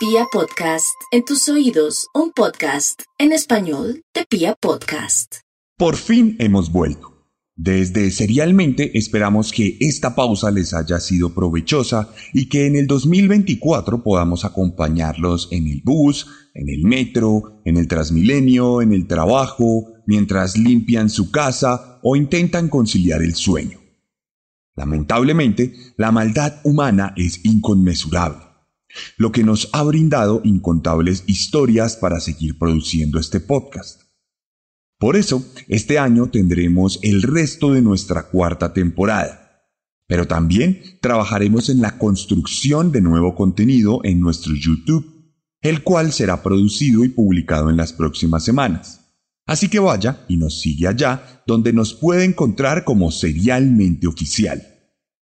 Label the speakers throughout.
Speaker 1: Pia Podcast, en tus oídos, un podcast en español de Pia Podcast.
Speaker 2: Por fin hemos vuelto. Desde Serialmente esperamos que esta pausa les haya sido provechosa y que en el 2024 podamos acompañarlos en el bus, en el metro, en el Transmilenio, en el trabajo, mientras limpian su casa o intentan conciliar el sueño. Lamentablemente, la maldad humana es inconmensurable, lo que nos ha brindado incontables historias para seguir produciendo este podcast. Por eso, este año tendremos el resto de nuestra cuarta temporada. Pero también trabajaremos en la construcción de nuevo contenido en nuestro YouTube, el cual será producido y publicado en las próximas semanas. Así que vaya y nos sigue allá, donde nos puede encontrar como serialmente oficial.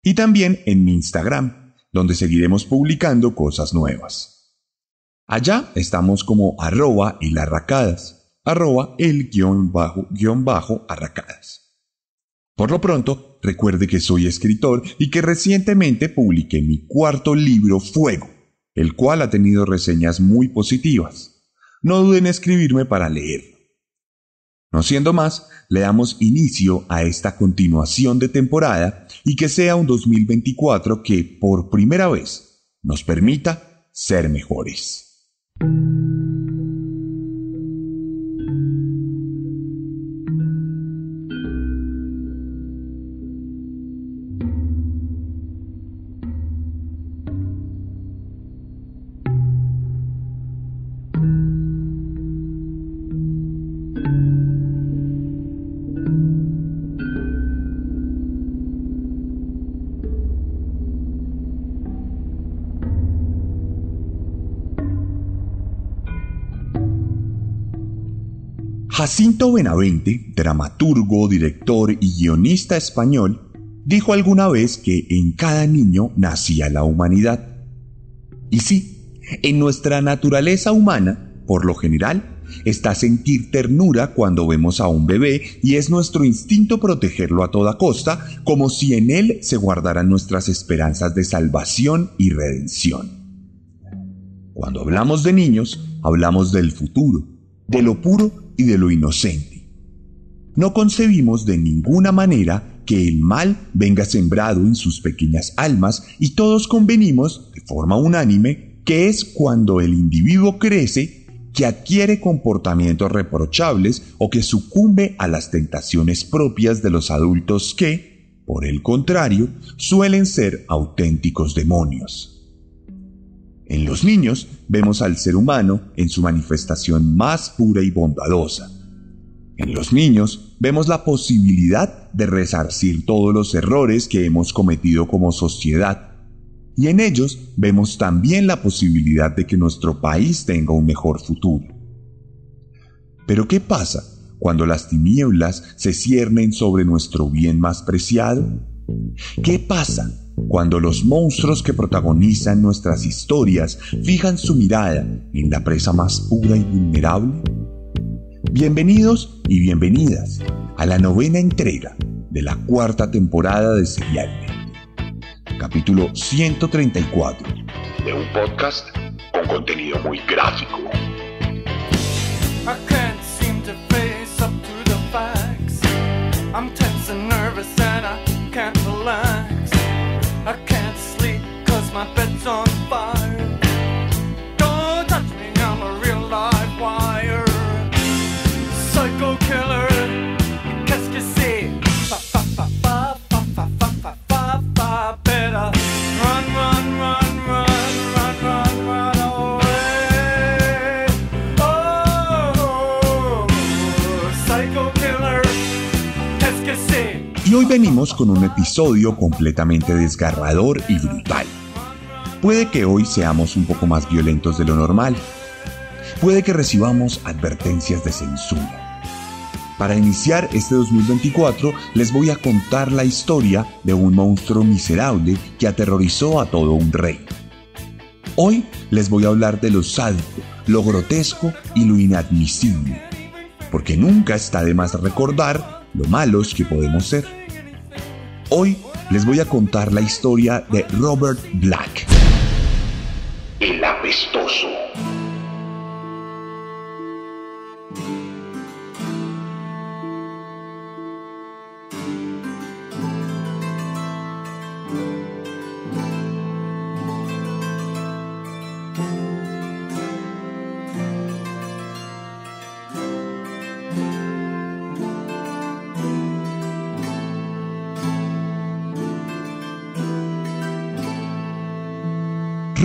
Speaker 2: Y también en mi Instagram, donde seguiremos publicando cosas nuevas. Allá estamos como arroba y arracadas arroba el guion bajo guion bajo arracadas. Por lo pronto, recuerde que soy escritor y que recientemente publiqué mi cuarto libro Fuego, el cual ha tenido reseñas muy positivas. No duden en escribirme para leerlo. No siendo más, le damos inicio a esta continuación de temporada y que sea un 2024 que, por primera vez, nos permita ser mejores. Jacinto Benavente, dramaturgo, director y guionista español, dijo alguna vez que en cada niño nacía la humanidad. Y sí, en nuestra naturaleza humana, por lo general, está sentir ternura cuando vemos a un bebé y es nuestro instinto protegerlo a toda costa, como si en él se guardaran nuestras esperanzas de salvación y redención. Cuando hablamos de niños, hablamos del futuro, de lo puro y de lo inocente. No concebimos de ninguna manera que el mal venga sembrado en sus pequeñas almas y todos convenimos, de forma unánime, que es cuando el individuo crece que adquiere comportamientos reprochables o que sucumbe a las tentaciones propias de los adultos que, por el contrario, suelen ser auténticos demonios. En los niños vemos al ser humano en su manifestación más pura y bondadosa. En los niños vemos la posibilidad de resarcir todos los errores que hemos cometido como sociedad. Y en ellos vemos también la posibilidad de que nuestro país tenga un mejor futuro. Pero ¿qué pasa cuando las tinieblas se ciernen sobre nuestro bien más preciado? ¿Qué pasa cuando los monstruos que protagonizan nuestras historias fijan su mirada en la presa más pura y vulnerable? Bienvenidos y bienvenidas a la novena entrega de la cuarta temporada de Serialmente, capítulo 134 de un podcast con contenido muy gráfico. Venimos con un episodio completamente desgarrador y brutal. Puede que hoy seamos un poco más violentos de lo normal. Puede que recibamos advertencias de censura. Para iniciar este 2024 les voy a contar la historia de un monstruo miserable que aterrorizó a todo un rey. Hoy les voy a hablar de lo sádico, lo grotesco y lo inadmisible, porque nunca está de más recordar lo malos que podemos ser. Hoy les voy a contar la historia de Robert Black.
Speaker 3: en la
Speaker 2: apestoso.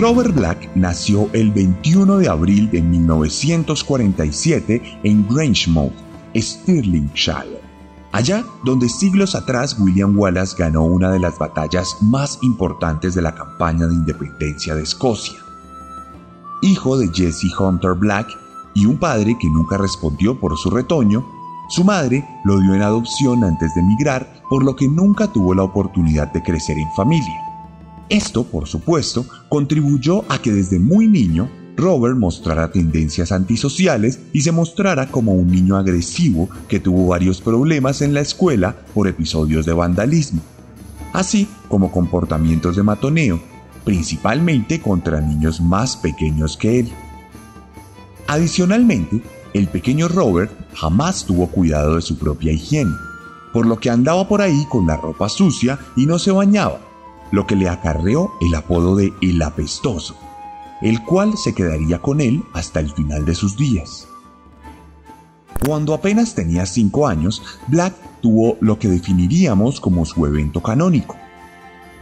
Speaker 2: Robert Black nació el 21 de abril de 1947 en Grangemouth, Stirlingshire, allá donde siglos atrás William Wallace ganó una de las batallas más importantes de la campaña de independencia de Escocia. Hijo de Jesse Hunter Black y un padre que nunca respondió por su retoño, su madre lo dio en adopción antes de emigrar, por lo que nunca tuvo la oportunidad de crecer en familia. Esto, por supuesto, contribuyó a que desde muy niño Robert mostrara tendencias antisociales y se mostrara como un niño agresivo que tuvo varios problemas en la escuela por episodios de vandalismo, así como comportamientos de matoneo, principalmente contra niños más pequeños que él. Adicionalmente, el pequeño Robert jamás tuvo cuidado de su propia higiene, por lo que andaba por ahí con la ropa sucia y no se bañaba, lo que le acarreó el apodo de El Apestoso, el cual se quedaría con él hasta el final de sus días. Cuando apenas tenía cinco años, Black tuvo lo que definiríamos como su evento canónico.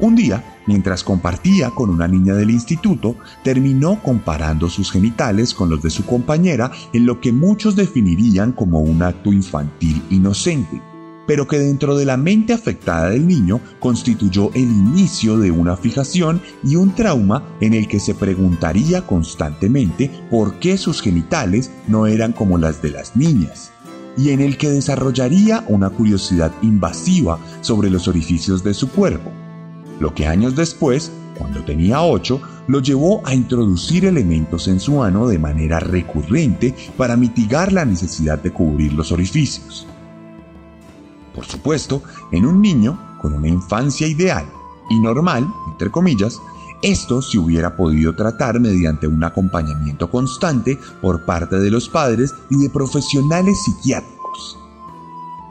Speaker 2: Un día, mientras compartía con una niña del instituto, terminó comparando sus genitales con los de su compañera en lo que muchos definirían como un acto infantil inocente pero que dentro de la mente afectada del niño constituyó el inicio de una fijación y un trauma en el que se preguntaría constantemente por qué sus genitales no eran como las de las niñas, y en el que desarrollaría una curiosidad invasiva sobre los orificios de su cuerpo, lo que años después, cuando tenía 8, lo llevó a introducir elementos en su ano de manera recurrente para mitigar la necesidad de cubrir los orificios. Por supuesto, en un niño con una infancia ideal y normal, entre comillas, esto se hubiera podido tratar mediante un acompañamiento constante por parte de los padres y de profesionales psiquiátricos.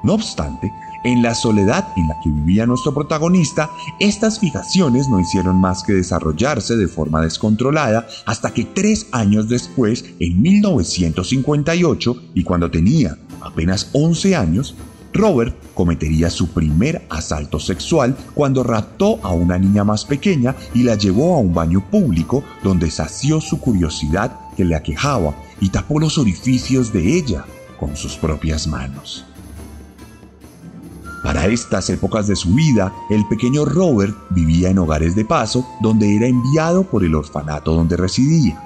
Speaker 2: No obstante, en la soledad en la que vivía nuestro protagonista, estas fijaciones no hicieron más que desarrollarse de forma descontrolada hasta que tres años después, en 1958, y cuando tenía apenas 11 años, Robert cometería su primer asalto sexual cuando raptó a una niña más pequeña y la llevó a un baño público donde sació su curiosidad que le aquejaba y tapó los orificios de ella con sus propias manos. Para estas épocas de su vida, el pequeño Robert vivía en hogares de paso donde era enviado por el orfanato donde residía.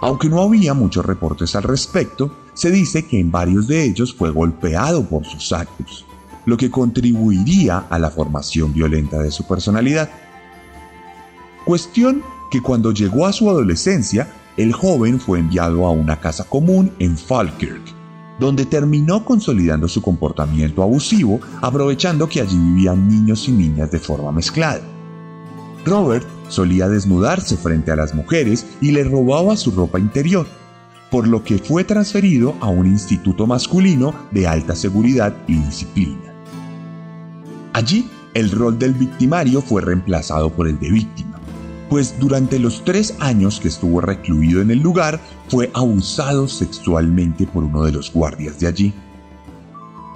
Speaker 2: Aunque no había muchos reportes al respecto, se dice que en varios de ellos fue golpeado por sus actos, lo que contribuiría a la formación violenta de su personalidad. Cuestión que cuando llegó a su adolescencia, el joven fue enviado a una casa común en Falkirk, donde terminó consolidando su comportamiento abusivo, aprovechando que allí vivían niños y niñas de forma mezclada. Robert solía desnudarse frente a las mujeres y le robaba su ropa interior, por lo que fue transferido a un instituto masculino de alta seguridad y disciplina. Allí, el rol del victimario fue reemplazado por el de víctima, pues durante los tres años que estuvo recluido en el lugar fue abusado sexualmente por uno de los guardias de allí.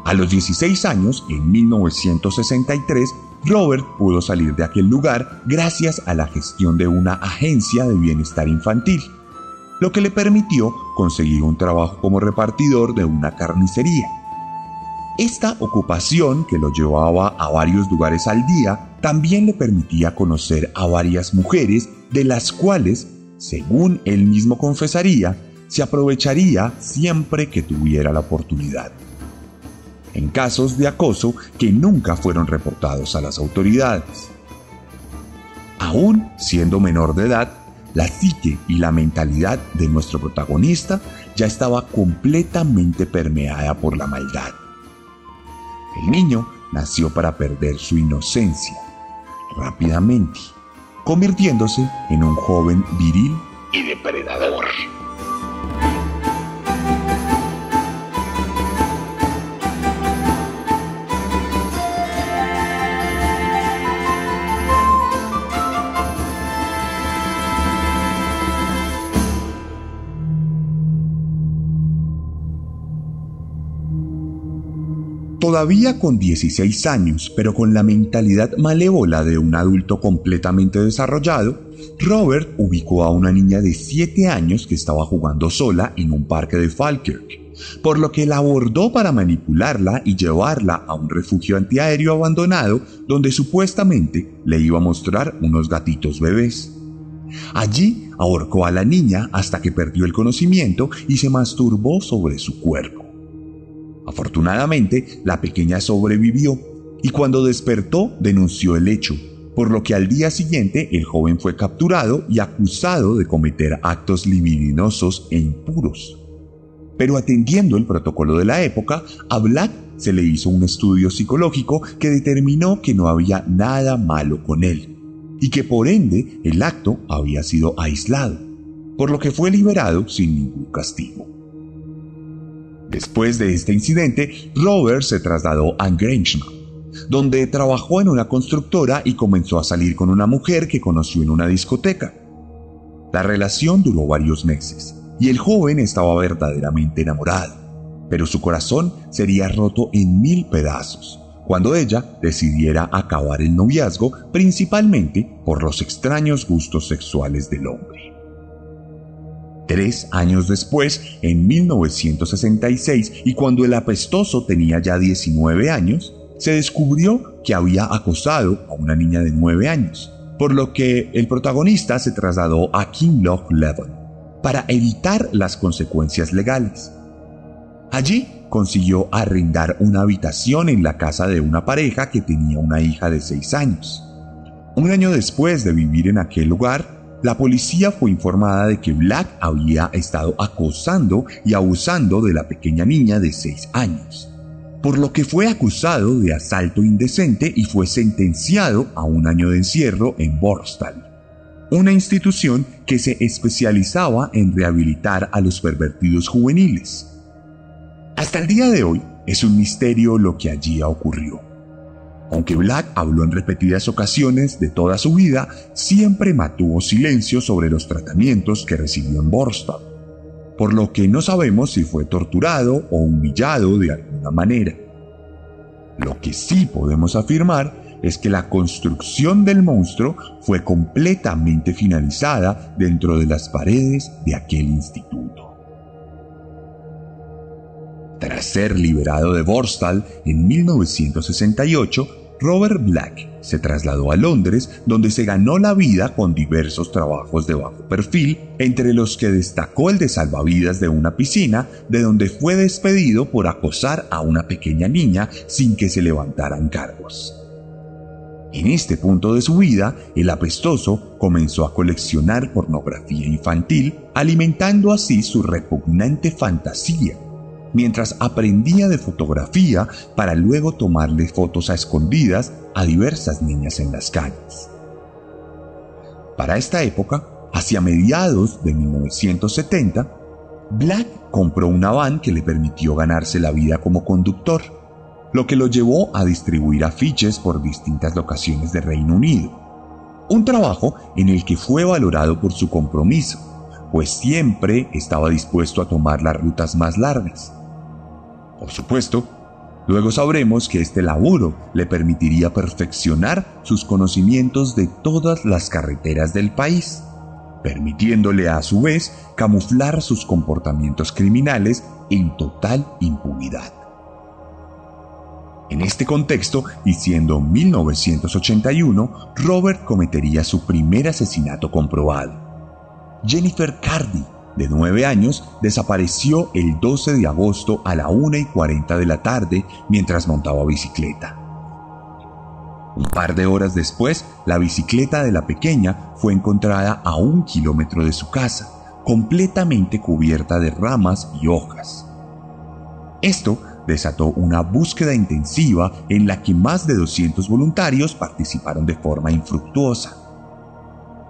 Speaker 2: A los 16 años, en 1963, Robert pudo salir de aquel lugar gracias a la gestión de una agencia de bienestar infantil lo que le permitió conseguir un trabajo como repartidor de una carnicería. Esta ocupación, que lo llevaba a varios lugares al día, también le permitía conocer a varias mujeres, de las cuales, según él mismo confesaría, se aprovecharía siempre que tuviera la oportunidad. En casos de acoso que nunca fueron reportados a las autoridades. Aún siendo menor de edad, la psique y la mentalidad de nuestro protagonista ya estaba completamente permeada por la maldad. El niño nació para perder su inocencia rápidamente, convirtiéndose en un joven viril y depredador. Todavía con 16 años, pero con la mentalidad malévola de un adulto completamente desarrollado, Robert ubicó a una niña de 7 años que estaba jugando sola en un parque de Falkirk, por lo que la abordó para manipularla y llevarla a un refugio antiaéreo abandonado donde supuestamente le iba a mostrar unos gatitos bebés. Allí ahorcó a la niña hasta que perdió el conocimiento y se masturbó sobre su cuerpo. Afortunadamente, la pequeña sobrevivió y cuando despertó denunció el hecho, por lo que al día siguiente el joven fue capturado y acusado de cometer actos libidinosos e impuros. Pero atendiendo el protocolo de la época, a Black se le hizo un estudio psicológico que determinó que no había nada malo con él y que por ende el acto había sido aislado, por lo que fue liberado sin ningún castigo. Después de este incidente, Robert se trasladó a Grangemouth, donde trabajó en una constructora y comenzó a salir con una mujer que conoció en una discoteca. La relación duró varios meses y el joven estaba verdaderamente enamorado, pero su corazón sería roto en mil pedazos cuando ella decidiera acabar el noviazgo principalmente por los extraños gustos sexuales del hombre. Tres años después, en 1966, y cuando el apestoso tenía ya 19 años, se descubrió que había acosado a una niña de 9 años, por lo que el protagonista se trasladó a Kinloch Levin para evitar las consecuencias legales. Allí consiguió arrendar una habitación en la casa de una pareja que tenía una hija de 6 años. Un año después de vivir en aquel lugar, la policía fue informada de que Black había estado acosando y abusando de la pequeña niña de 6 años, por lo que fue acusado de asalto indecente y fue sentenciado a un año de encierro en Borstal, una institución que se especializaba en rehabilitar a los pervertidos juveniles. Hasta el día de hoy es un misterio lo que allí ocurrió. Aunque Black habló en repetidas ocasiones de toda su vida, siempre mantuvo silencio sobre los tratamientos que recibió en Borstad, por lo que no sabemos si fue torturado o humillado de alguna manera. Lo que sí podemos afirmar es que la construcción del monstruo fue completamente finalizada dentro de las paredes de aquel instituto. Tras ser liberado de Borstal en 1968, Robert Black se trasladó a Londres donde se ganó la vida con diversos trabajos de bajo perfil, entre los que destacó el de salvavidas de una piscina, de donde fue despedido por acosar a una pequeña niña sin que se levantaran cargos. En este punto de su vida, el apestoso comenzó a coleccionar pornografía infantil, alimentando así su repugnante fantasía mientras aprendía de fotografía para luego tomarle fotos a escondidas a diversas niñas en las calles. Para esta época, hacia mediados de 1970, Black compró una van que le permitió ganarse la vida como conductor, lo que lo llevó a distribuir afiches por distintas locaciones de Reino Unido. Un trabajo en el que fue valorado por su compromiso, pues siempre estaba dispuesto a tomar las rutas más largas. Por supuesto, luego sabremos que este laburo le permitiría perfeccionar sus conocimientos de todas las carreteras del país, permitiéndole a su vez camuflar sus comportamientos criminales en total impunidad. En este contexto, y siendo 1981, Robert cometería su primer asesinato comprobado. Jennifer Cardi de 9 años, desapareció el 12 de agosto a la 1 y 40 de la tarde mientras montaba bicicleta. Un par de horas después, la bicicleta de la pequeña fue encontrada a un kilómetro de su casa, completamente cubierta de ramas y hojas. Esto desató una búsqueda intensiva en la que más de 200 voluntarios participaron de forma infructuosa.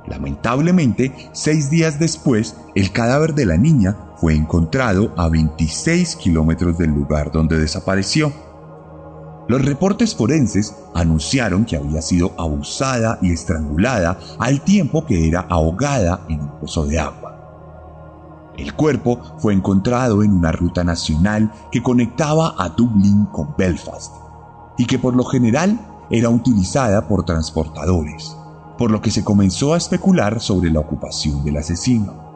Speaker 2: Lamentablemente, seis días después, el cadáver de la niña fue encontrado a 26 kilómetros del lugar donde desapareció. Los reportes forenses anunciaron que había sido abusada y estrangulada al tiempo que era ahogada en un pozo de agua. El cuerpo fue encontrado en una ruta nacional que conectaba a Dublín con Belfast y que por lo general era utilizada por transportadores, por lo que se comenzó a especular sobre la ocupación del asesino.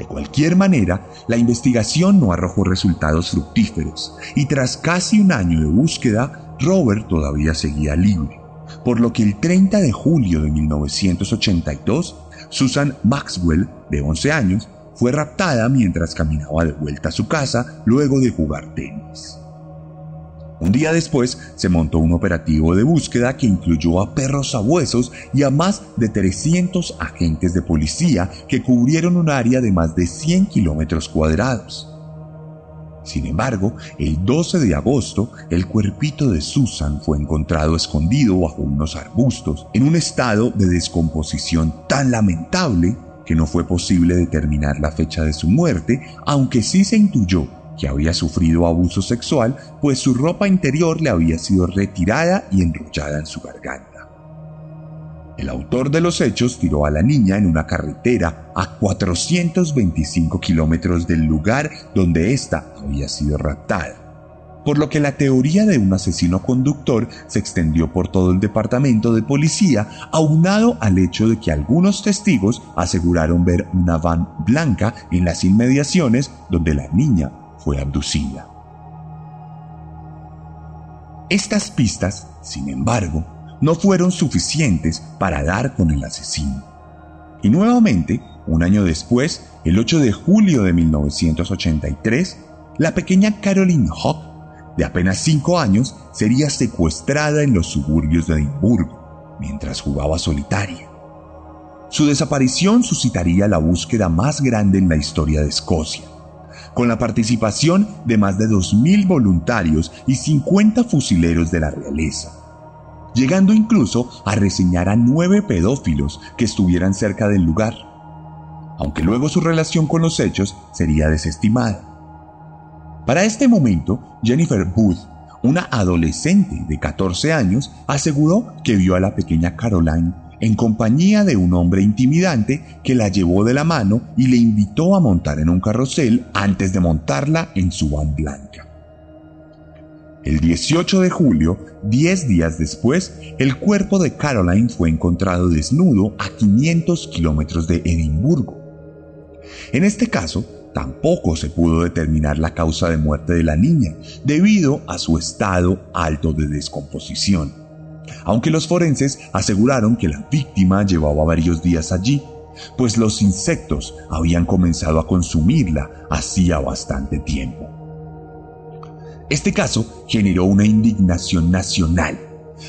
Speaker 2: De cualquier manera, la investigación no arrojó resultados fructíferos y tras casi un año de búsqueda, Robert todavía seguía libre, por lo que el 30 de julio de 1982, Susan Maxwell, de 11 años, fue raptada mientras caminaba de vuelta a su casa luego de jugar tenis. Un día después se montó un operativo de búsqueda que incluyó a perros sabuesos y a más de 300 agentes de policía que cubrieron un área de más de 100 kilómetros cuadrados. Sin embargo, el 12 de agosto, el cuerpito de Susan fue encontrado escondido bajo unos arbustos, en un estado de descomposición tan lamentable que no fue posible determinar la fecha de su muerte, aunque sí se intuyó que había sufrido abuso sexual, pues su ropa interior le había sido retirada y enrollada en su garganta. El autor de los hechos tiró a la niña en una carretera a 425 kilómetros del lugar donde ésta había sido raptada, por lo que la teoría de un asesino conductor se extendió por todo el departamento de policía, aunado al hecho de que algunos testigos aseguraron ver una van blanca en las inmediaciones donde la niña fue abducida. Estas pistas, sin embargo, no fueron suficientes para dar con el asesino. Y nuevamente, un año después, el 8 de julio de 1983, la pequeña Caroline Hawk, de apenas 5 años, sería secuestrada en los suburbios de Edimburgo mientras jugaba solitaria. Su desaparición suscitaría la búsqueda más grande en la historia de Escocia con la participación de más de 2.000 voluntarios y 50 fusileros de la realeza, llegando incluso a reseñar a nueve pedófilos que estuvieran cerca del lugar, aunque luego su relación con los hechos sería desestimada. Para este momento, Jennifer Booth, una adolescente de 14 años, aseguró que vio a la pequeña Caroline en compañía de un hombre intimidante que la llevó de la mano y le invitó a montar en un carrusel antes de montarla en su van blanca. El 18 de julio, 10 días después, el cuerpo de Caroline fue encontrado desnudo a 500 kilómetros de Edimburgo. En este caso, tampoco se pudo determinar la causa de muerte de la niña, debido a su estado alto de descomposición aunque los forenses aseguraron que la víctima llevaba varios días allí, pues los insectos habían comenzado a consumirla hacía bastante tiempo. Este caso generó una indignación nacional,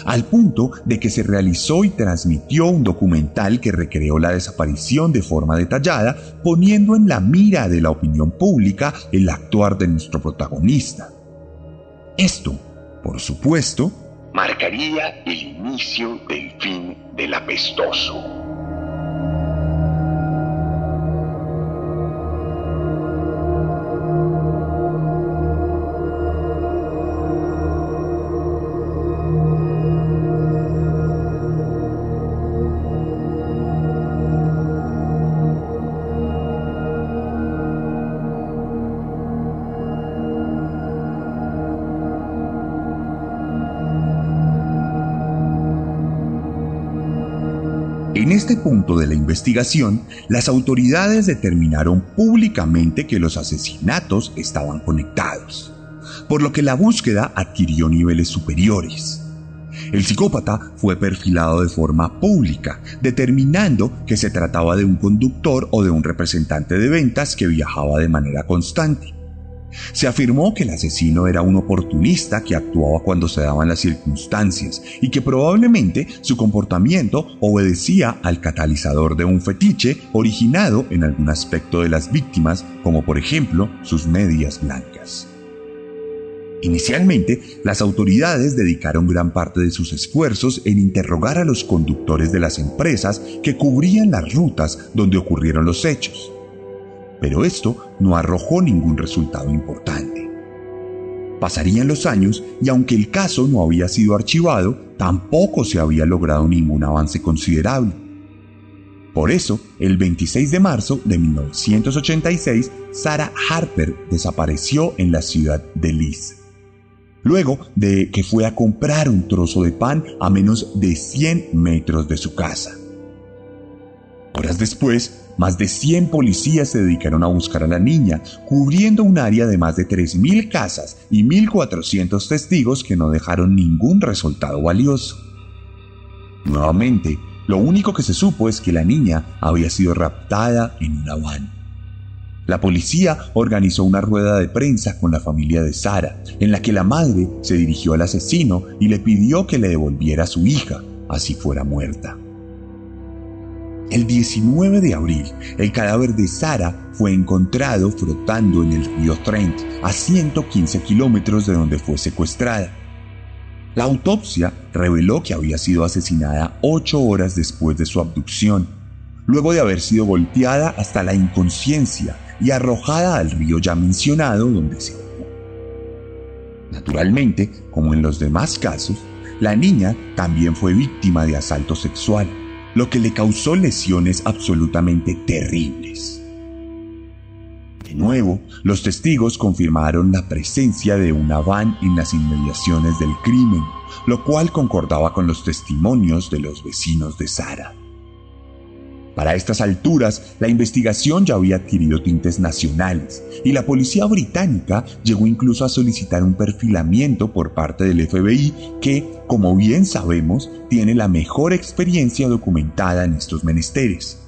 Speaker 2: al punto de que se realizó y transmitió un documental que recreó la desaparición de forma detallada, poniendo en la mira de la opinión pública el actuar de nuestro protagonista. Esto, por supuesto,
Speaker 3: marcaría el inicio del fin del apestoso.
Speaker 2: De la investigación, las autoridades determinaron públicamente que los asesinatos estaban conectados, por lo que la búsqueda adquirió niveles superiores. El psicópata fue perfilado de forma pública, determinando que se trataba de un conductor o de un representante de ventas que viajaba de manera constante. Se afirmó que el asesino era un oportunista que actuaba cuando se daban las circunstancias y que probablemente su comportamiento obedecía al catalizador de un fetiche originado en algún aspecto de las víctimas, como por ejemplo sus medias blancas. Inicialmente, las autoridades dedicaron gran parte de sus esfuerzos en interrogar a los conductores de las empresas que cubrían las rutas donde ocurrieron los hechos. Pero esto no arrojó ningún resultado importante. Pasarían los años y aunque el caso no había sido archivado, tampoco se había logrado ningún avance considerable. Por eso, el 26 de marzo de 1986, Sarah Harper desapareció en la ciudad de Leeds luego de que fue a comprar un trozo de pan a menos de 100 metros de su casa. Horas después, más de 100 policías se dedicaron a buscar a la niña, cubriendo un área de más de 3.000 casas y 1.400 testigos que no dejaron ningún resultado valioso. Nuevamente, lo único que se supo es que la niña había sido raptada en una van. La policía organizó una rueda de prensa con la familia de Sara, en la que la madre se dirigió al asesino y le pidió que le devolviera a su hija, así fuera muerta. El 19 de abril, el cadáver de Sara fue encontrado flotando en el río Trent, a 115 kilómetros de donde fue secuestrada. La autopsia reveló que había sido asesinada ocho horas después de su abducción, luego de haber sido golpeada hasta la inconsciencia y arrojada al río ya mencionado donde se ahogó. Naturalmente, como en los demás casos, la niña también fue víctima de asalto sexual, lo que le causó lesiones absolutamente terribles. De nuevo, los testigos confirmaron la presencia de una van en las inmediaciones del crimen, lo cual concordaba con los testimonios de los vecinos de Sara. Para estas alturas, la investigación ya había adquirido tintes nacionales y la policía británica llegó incluso a solicitar un perfilamiento por parte del FBI que, como bien sabemos, tiene la mejor experiencia documentada en estos menesteres.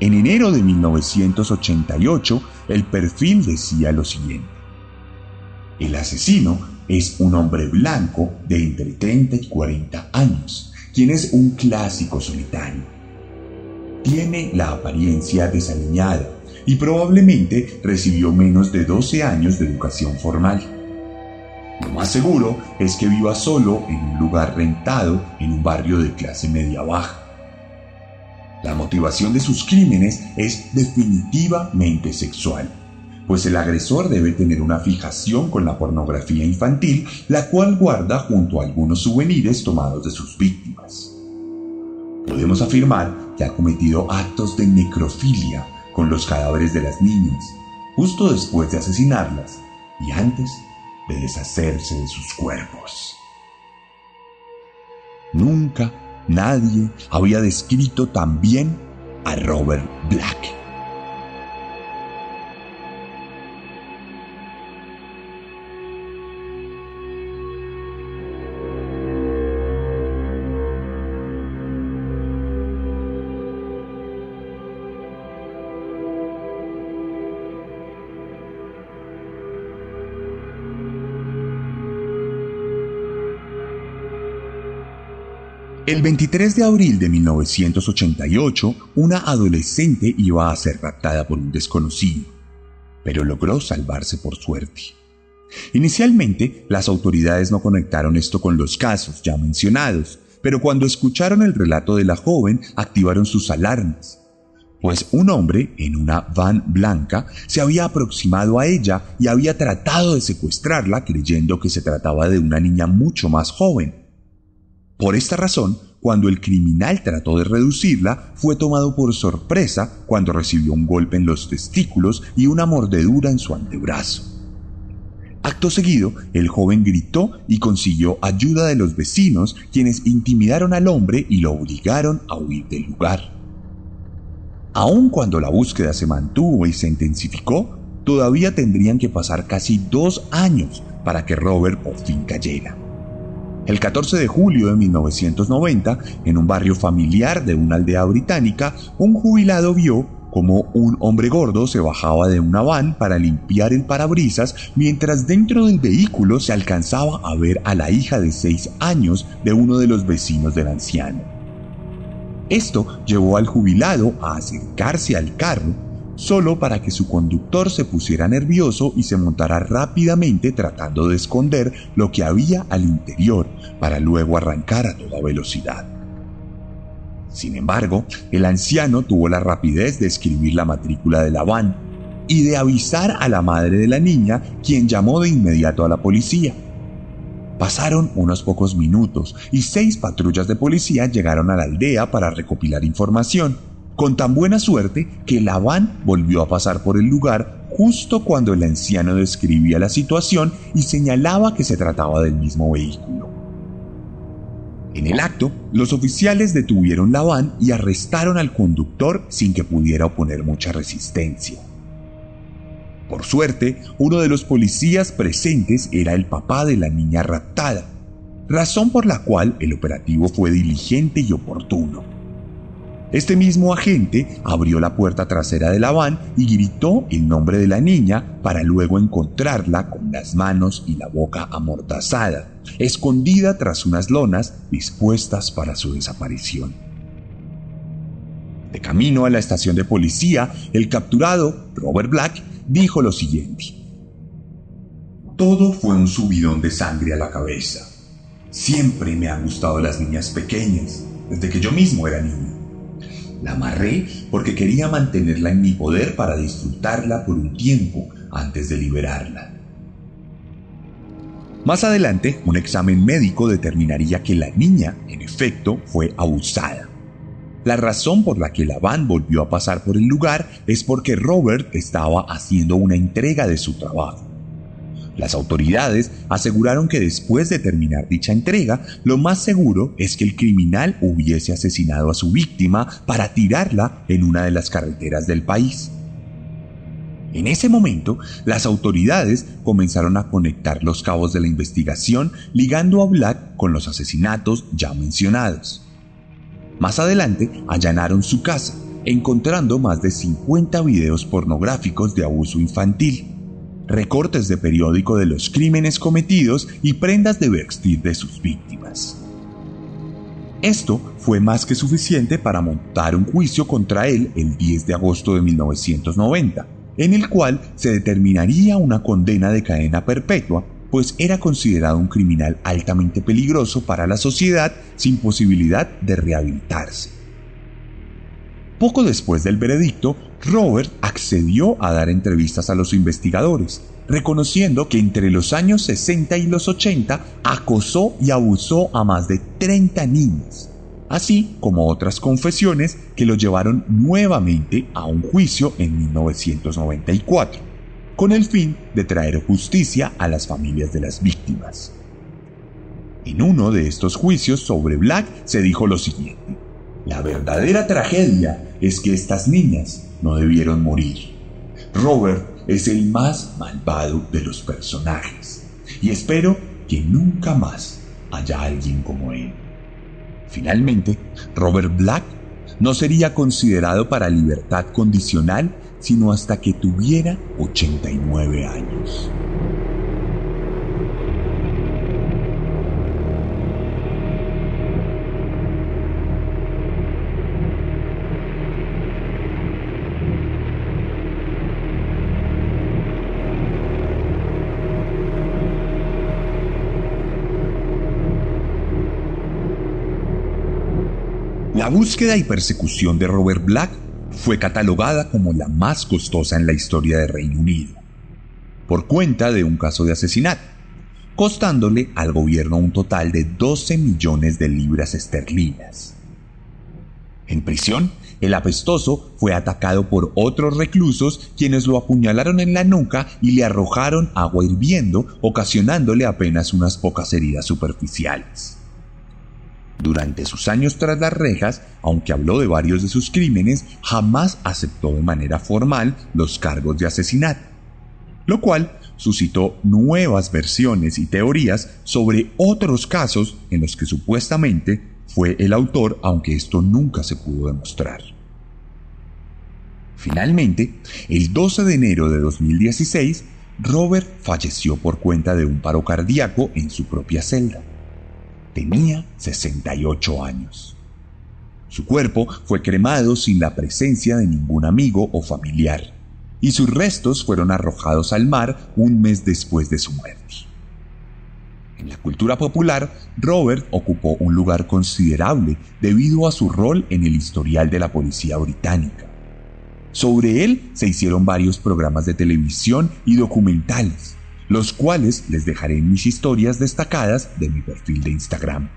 Speaker 2: En enero de 1988, el perfil decía lo siguiente. El asesino es un hombre blanco de entre 30 y 40 años, quien es un clásico solitario tiene la apariencia desaliñada y probablemente recibió menos de 12 años de educación formal. Lo más seguro es que viva solo en un lugar rentado en un barrio de clase media baja. La motivación de sus crímenes es definitivamente sexual, pues el agresor debe tener una fijación con la pornografía infantil, la cual guarda junto a algunos souvenirs tomados de sus víctimas podemos afirmar que ha cometido actos de necrofilia con los cadáveres de las niñas, justo después de asesinarlas y antes de deshacerse de sus cuerpos. Nunca nadie había descrito tan bien a Robert Black. El 23 de abril de 1988, una adolescente iba a ser raptada por un desconocido, pero logró salvarse por suerte. Inicialmente, las autoridades no conectaron esto con los casos ya mencionados, pero cuando escucharon el relato de la joven, activaron sus alarmas, pues un hombre en una van blanca se había aproximado a ella y había tratado de secuestrarla creyendo que se trataba de una niña mucho más joven. Por esta razón, cuando el criminal trató de reducirla, fue tomado por sorpresa cuando recibió un golpe en los testículos y una mordedura en su antebrazo. Acto seguido, el joven gritó y consiguió ayuda de los vecinos, quienes intimidaron al hombre y lo obligaron a huir del lugar. Aun cuando la búsqueda se mantuvo y se intensificó, todavía tendrían que pasar casi dos años para que Robert por fin cayera. El 14 de julio de 1990, en un barrio familiar de una aldea británica, un jubilado vio como un hombre gordo se bajaba de una van para limpiar el parabrisas mientras dentro del vehículo se alcanzaba a ver a la hija de seis años de uno de los vecinos del anciano. Esto llevó al jubilado a acercarse al carro solo para que su conductor se pusiera nervioso y se montara rápidamente tratando de esconder lo que había al interior para luego arrancar a toda velocidad. Sin embargo, el anciano tuvo la rapidez de escribir la matrícula de la van y de avisar a la madre de la niña, quien llamó de inmediato a la policía. Pasaron unos pocos minutos y seis patrullas de policía llegaron a la aldea para recopilar información con tan buena suerte que la van volvió a pasar por el lugar justo cuando el anciano describía la situación y señalaba que se trataba del mismo vehículo. En el acto, los oficiales detuvieron la van y arrestaron al conductor sin que pudiera oponer mucha resistencia. Por suerte, uno de los policías presentes era el papá de la niña raptada, razón por la cual el operativo fue diligente y oportuno. Este mismo agente abrió la puerta trasera de la van y gritó el nombre de la niña para luego encontrarla con las manos y la boca amordazada, escondida tras unas lonas dispuestas para su desaparición. De camino a la estación de policía, el capturado, Robert Black, dijo lo siguiente. Todo fue un subidón de sangre a la cabeza. Siempre me han gustado las niñas pequeñas, desde que yo mismo era niño. La amarré porque quería mantenerla en mi poder para disfrutarla por un tiempo antes de liberarla. Más adelante, un examen médico determinaría que la niña, en efecto, fue abusada. La razón por la que la van volvió a pasar por el lugar es porque Robert estaba haciendo una entrega de su trabajo. Las autoridades aseguraron que después de terminar dicha entrega, lo más seguro es que el criminal hubiese asesinado a su víctima para tirarla en una de las carreteras del país. En ese momento, las autoridades comenzaron a conectar los cabos de la investigación ligando a Black con los asesinatos ya mencionados. Más adelante, allanaron su casa, encontrando más de 50 videos pornográficos de abuso infantil recortes de periódico de los crímenes cometidos y prendas de vestir de sus víctimas. Esto fue más que suficiente para montar un juicio contra él el 10 de agosto de 1990, en el cual se determinaría una condena de cadena perpetua, pues era considerado un criminal altamente peligroso para la sociedad sin posibilidad de rehabilitarse. Poco después del veredicto, Robert accedió a dar entrevistas a los investigadores, reconociendo que entre los años 60 y los 80 acosó y abusó a más de 30 niños, así como otras confesiones que lo llevaron nuevamente a un juicio en 1994, con el fin de traer justicia a las familias de las víctimas. En uno de estos juicios sobre Black se dijo lo siguiente. La verdadera tragedia es que estas niñas no debieron morir. Robert es el más malvado de los personajes y espero que nunca más haya alguien como él. Finalmente, Robert Black no sería considerado para libertad condicional sino hasta que tuviera 89 años. Búsqueda y persecución de Robert Black fue catalogada como la más costosa en la historia de Reino Unido, por cuenta de un caso de asesinato, costándole al gobierno un total de 12 millones de libras esterlinas. En prisión, el apestoso fue atacado por otros reclusos quienes lo apuñalaron en la nuca y le arrojaron agua hirviendo, ocasionándole apenas unas pocas heridas superficiales. Durante sus años tras las rejas, aunque habló de varios de sus crímenes, jamás aceptó de manera formal los cargos de asesinato, lo cual suscitó nuevas versiones y teorías sobre otros casos en los que supuestamente fue el autor, aunque esto nunca se pudo demostrar. Finalmente, el 12 de enero de 2016, Robert falleció por cuenta de un paro cardíaco en su propia celda. Tenía 68 años. Su cuerpo fue cremado sin la presencia de ningún amigo o familiar, y sus restos fueron arrojados al mar un mes después de su muerte. En la cultura popular, Robert ocupó un lugar considerable debido a su rol en el historial de la policía británica. Sobre él se hicieron varios programas de televisión y documentales, los cuales les dejaré en mis historias destacadas de mi perfil de Instagram.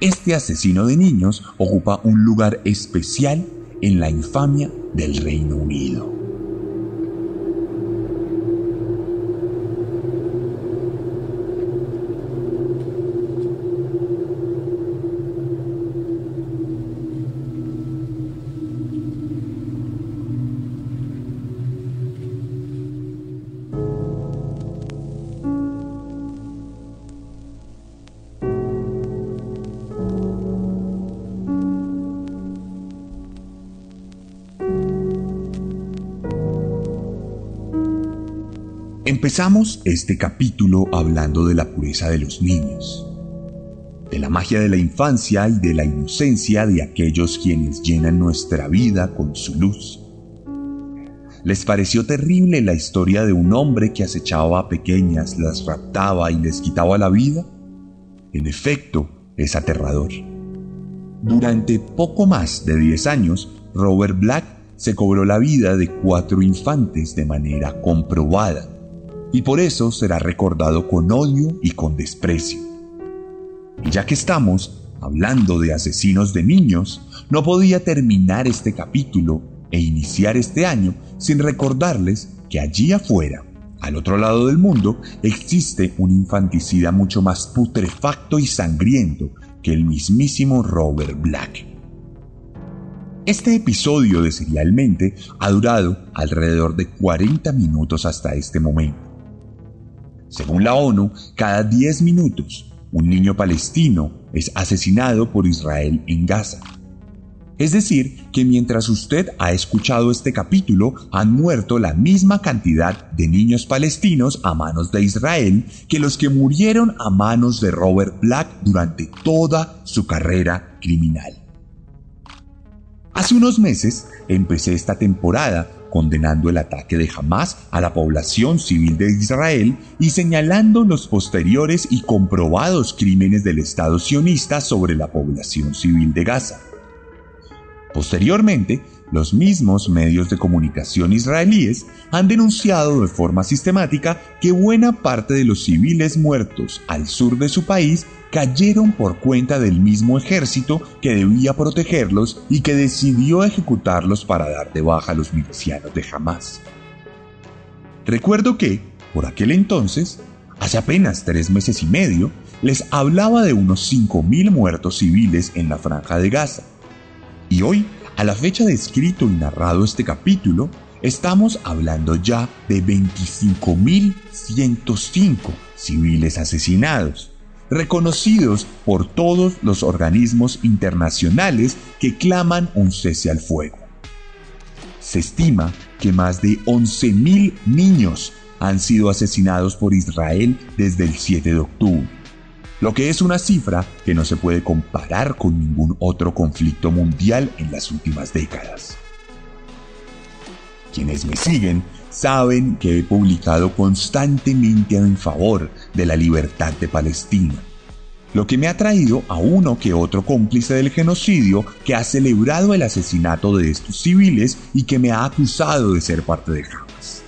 Speaker 2: Este asesino de niños ocupa un lugar especial en la infamia del Reino Unido. Empezamos este capítulo hablando de la pureza de los niños, de la magia de la infancia y de la inocencia de aquellos quienes llenan nuestra vida con su luz. ¿Les pareció terrible la historia de un hombre que acechaba a pequeñas, las raptaba y les quitaba la vida? En efecto, es aterrador. Durante poco más de 10 años, Robert Black se cobró la vida de cuatro infantes de manera comprobada y por eso será recordado con odio y con desprecio. Y ya que estamos hablando de asesinos de niños, no podía terminar este capítulo e iniciar este año sin recordarles que allí afuera, al otro lado del mundo, existe un infanticida mucho más putrefacto y sangriento que el mismísimo Robert Black. Este episodio de Serialmente ha durado alrededor de 40 minutos hasta este momento. Según la ONU, cada 10 minutos un niño palestino es asesinado por Israel en Gaza. Es decir, que mientras usted ha escuchado este capítulo, han muerto la misma cantidad de niños palestinos a manos de Israel que los que murieron a manos de Robert Black durante toda su carrera criminal. Hace unos meses empecé esta temporada condenando el ataque de Hamas a la población civil de Israel y señalando los posteriores y comprobados crímenes del Estado sionista sobre la población civil de Gaza. Posteriormente, los mismos medios de comunicación israelíes han denunciado de forma sistemática que buena parte de los civiles muertos al sur de su país cayeron por cuenta del mismo ejército que debía protegerlos y que decidió ejecutarlos para dar de baja a los milicianos de Hamas. Recuerdo que, por aquel entonces, hace apenas tres meses y medio, les hablaba de unos 5.000 muertos civiles en la franja de Gaza. Y hoy, a la fecha de escrito y narrado este capítulo, estamos hablando ya de 25.105 civiles asesinados reconocidos por todos los organismos internacionales que claman un cese al fuego. Se estima que más de 11.000 niños han sido asesinados por Israel desde el 7 de octubre, lo que es una cifra que no se puede comparar con ningún otro conflicto mundial en las últimas décadas. Quienes me siguen saben que he publicado constantemente en favor de la libertad de Palestina, lo que me ha traído a uno que otro cómplice del genocidio que ha celebrado el asesinato de estos civiles y que me ha acusado de ser parte de Hamas.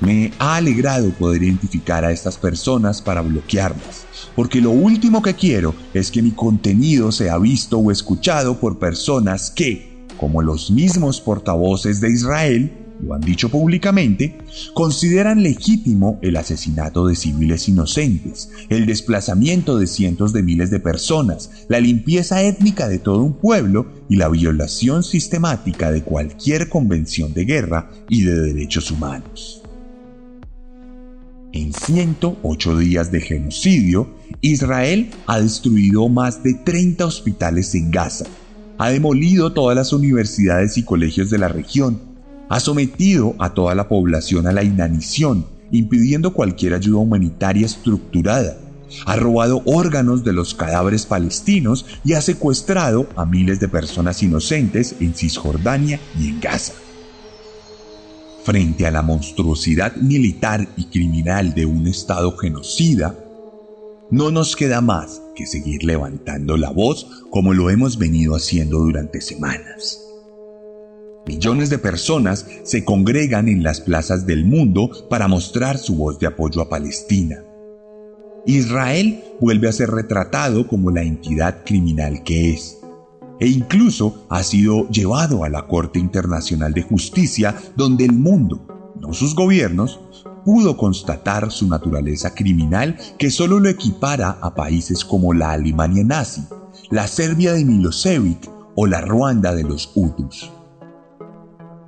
Speaker 2: Me ha alegrado poder identificar a estas personas para bloquearlas, porque lo último que quiero es que mi contenido sea visto o escuchado por personas que, como los mismos portavoces de Israel, lo han dicho públicamente, consideran legítimo el asesinato de civiles inocentes, el desplazamiento de cientos de miles de personas, la limpieza étnica de todo un pueblo y la violación sistemática de cualquier convención de guerra y de derechos humanos. En 108 días de genocidio, Israel ha destruido más de 30 hospitales en Gaza, ha demolido todas las universidades y colegios de la región, ha sometido a toda la población a la inanición, impidiendo cualquier ayuda humanitaria estructurada, ha robado órganos de los cadáveres palestinos y ha secuestrado a miles de personas inocentes en Cisjordania y en Gaza. Frente a la monstruosidad militar y criminal de un Estado genocida, no nos queda más que seguir levantando la voz como lo hemos venido haciendo durante semanas. Millones de personas se congregan en las plazas del mundo para mostrar su voz de apoyo a Palestina. Israel vuelve a ser retratado como la entidad criminal que es, e incluso ha sido llevado a la Corte Internacional de Justicia donde el mundo, sus gobiernos, pudo constatar su naturaleza criminal que solo lo equipara a países como la Alemania nazi, la Serbia de Milosevic o la Ruanda de los Hutus.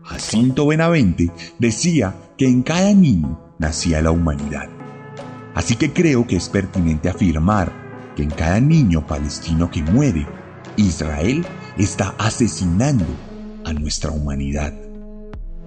Speaker 2: Jacinto Benavente decía que en cada niño nacía la humanidad. Así que creo que es pertinente afirmar que en cada niño palestino que muere, Israel está asesinando a nuestra humanidad.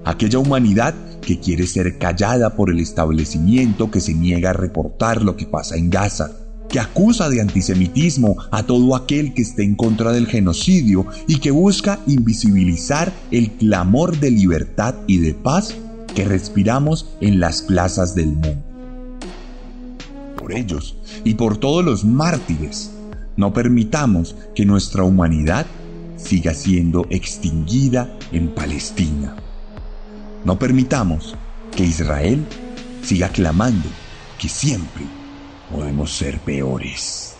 Speaker 2: Aquella humanidad que quiere ser callada por el establecimiento que se niega a reportar lo que pasa en Gaza, que acusa de antisemitismo a todo aquel que esté en contra del genocidio y que busca invisibilizar el clamor de libertad y de paz que respiramos en las plazas del mundo. Por ellos y por todos los mártires, no permitamos que nuestra humanidad siga siendo extinguida en Palestina. No permitamos que Israel siga clamando que siempre podemos ser peores.